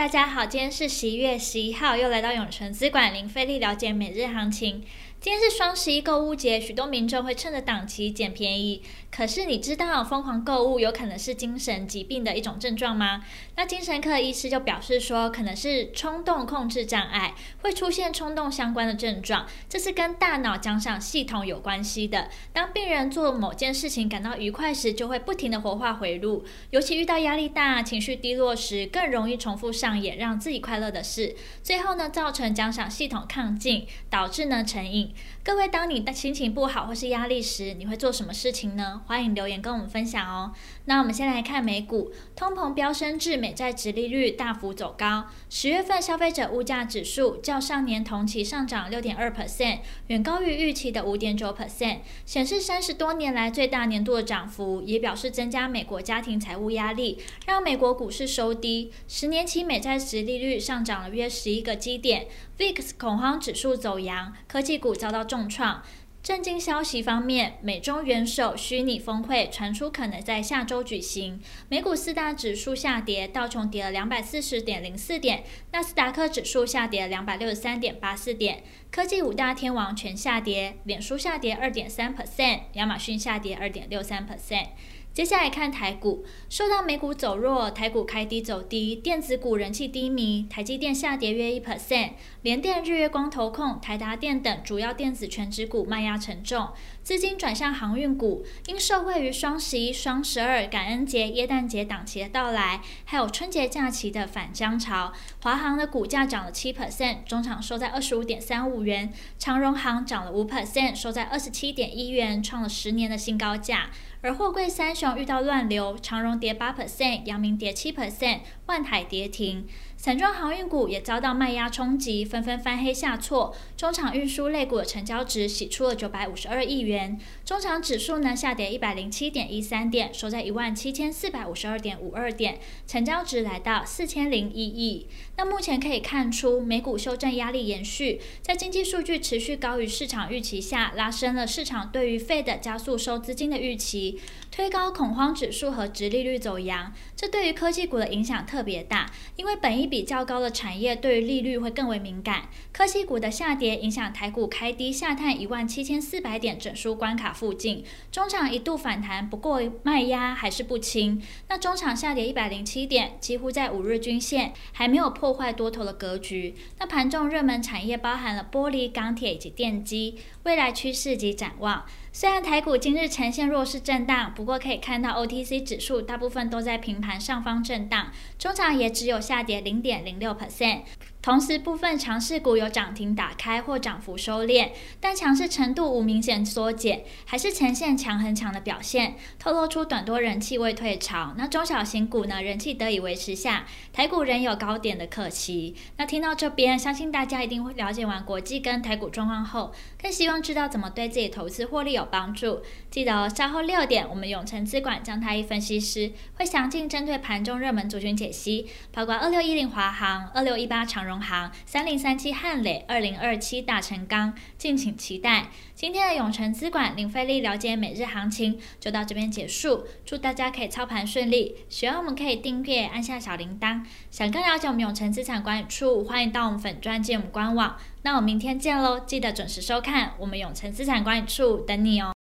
大家好，今天是十一月十一号，又来到永诚资管零费力了解每日行情。今天是双十一购物节，许多民众会趁着档期捡便宜。可是你知道疯狂购物有可能是精神疾病的一种症状吗？那精神科医师就表示说，可能是冲动控制障碍，会出现冲动相关的症状，这是跟大脑奖赏系统有关系的。当病人做某件事情感到愉快时，就会不停的活化回路，尤其遇到压力大、情绪低落时，更容易重复上演让自己快乐的事，最后呢，造成奖赏系统亢进，导致呢成瘾。各位，当你的心情不好或是压力时，你会做什么事情呢？欢迎留言跟我们分享哦。那我们先来看美股，通膨飙升至美债殖利率大幅走高。十月份消费者物价指数较上年同期上涨六点二 percent，远高于预期的五点九 percent，显示三十多年来最大年度的涨幅，也表示增加美国家庭财务压力，让美国股市收低。十年期美债殖利率上涨了约十一个基点，VIX 恐慌指数走扬，科技股遭到重创。震惊消息方面，美中元首虚拟峰会传出可能在下周举行。美股四大指数下跌，道琼跌了两百四十点零四点，纳斯达克指数下跌两百六十三点八四点。科技五大天王全下跌，脸书下跌二点三 percent，亚马逊下跌二点六三 percent。接下来看台股，受到美股走弱，台股开低走低，电子股人气低迷，台积电下跌约一 percent，联电、日月光、投控、台达电等主要电子权值股卖压沉重，资金转向航运股，因受惠于双十一、双十二、感恩节、耶诞节档期的到来，还有春节假期的返乡潮，华航的股价涨了七 percent，中场收在二十五点三五元，长荣航涨了五 percent，收在二十七点一元，创了十年的新高价。而货柜三雄遇到乱流，长荣跌八 percent，阳明跌七 percent，万海跌停。散装航运股也遭到卖压冲击，纷纷翻黑下挫。中场运输类股的成交值洗出了九百五十二亿元，中场指数呢下跌一百零七点一三点，收在一万七千四百五十二点五二点，成交值来到四千零一亿。那目前可以看出，美股修正压力延续，在经济数据持续高于市场预期下，拉升了市场对于 Fed 加速收资金的预期，推高恐慌指数和殖利率走扬。这对于科技股的影响特别大，因为本一比较高的产业对于利率会更为敏感，科技股的下跌影响台股开低下探一万七千四百点整数关卡附近，中场一度反弹，不过卖压还是不轻。那中场下跌一百零七点，几乎在五日均线，还没有破坏多头的格局。那盘中热门产业包含了玻璃、钢铁以及电机，未来趋势及展望。虽然台股今日呈现弱势震荡，不过可以看到 OTC 指数大部分都在平盘上方震荡，中场也只有下跌零点零六 percent。同时，部分强势股有涨停打开或涨幅收敛，但强势程度无明显缩减，还是呈现强很强的表现，透露出短多人气未退潮。那中小型股呢，人气得以维持下，台股仍有高点的可期。那听到这边，相信大家一定会了解完国际跟台股状况后，更希望知道怎么对自己投资获利有帮助。记得哦，稍后六点，我们永诚资管张太一分析师会详尽针对盘中热门族群解析，包括二六一零华航、二六一八长荣。荣航三零三七汉磊二零二七大成钢，敬请期待。今天的永诚资管零费力了解每日行情就到这边结束，祝大家可以操盘顺利。喜欢我们可以订阅，按下小铃铛。想更了解我们永诚资产管理处，欢迎到我们粉专进我们官网。那我们明天见喽，记得准时收看我们永诚资产管理处等你哦。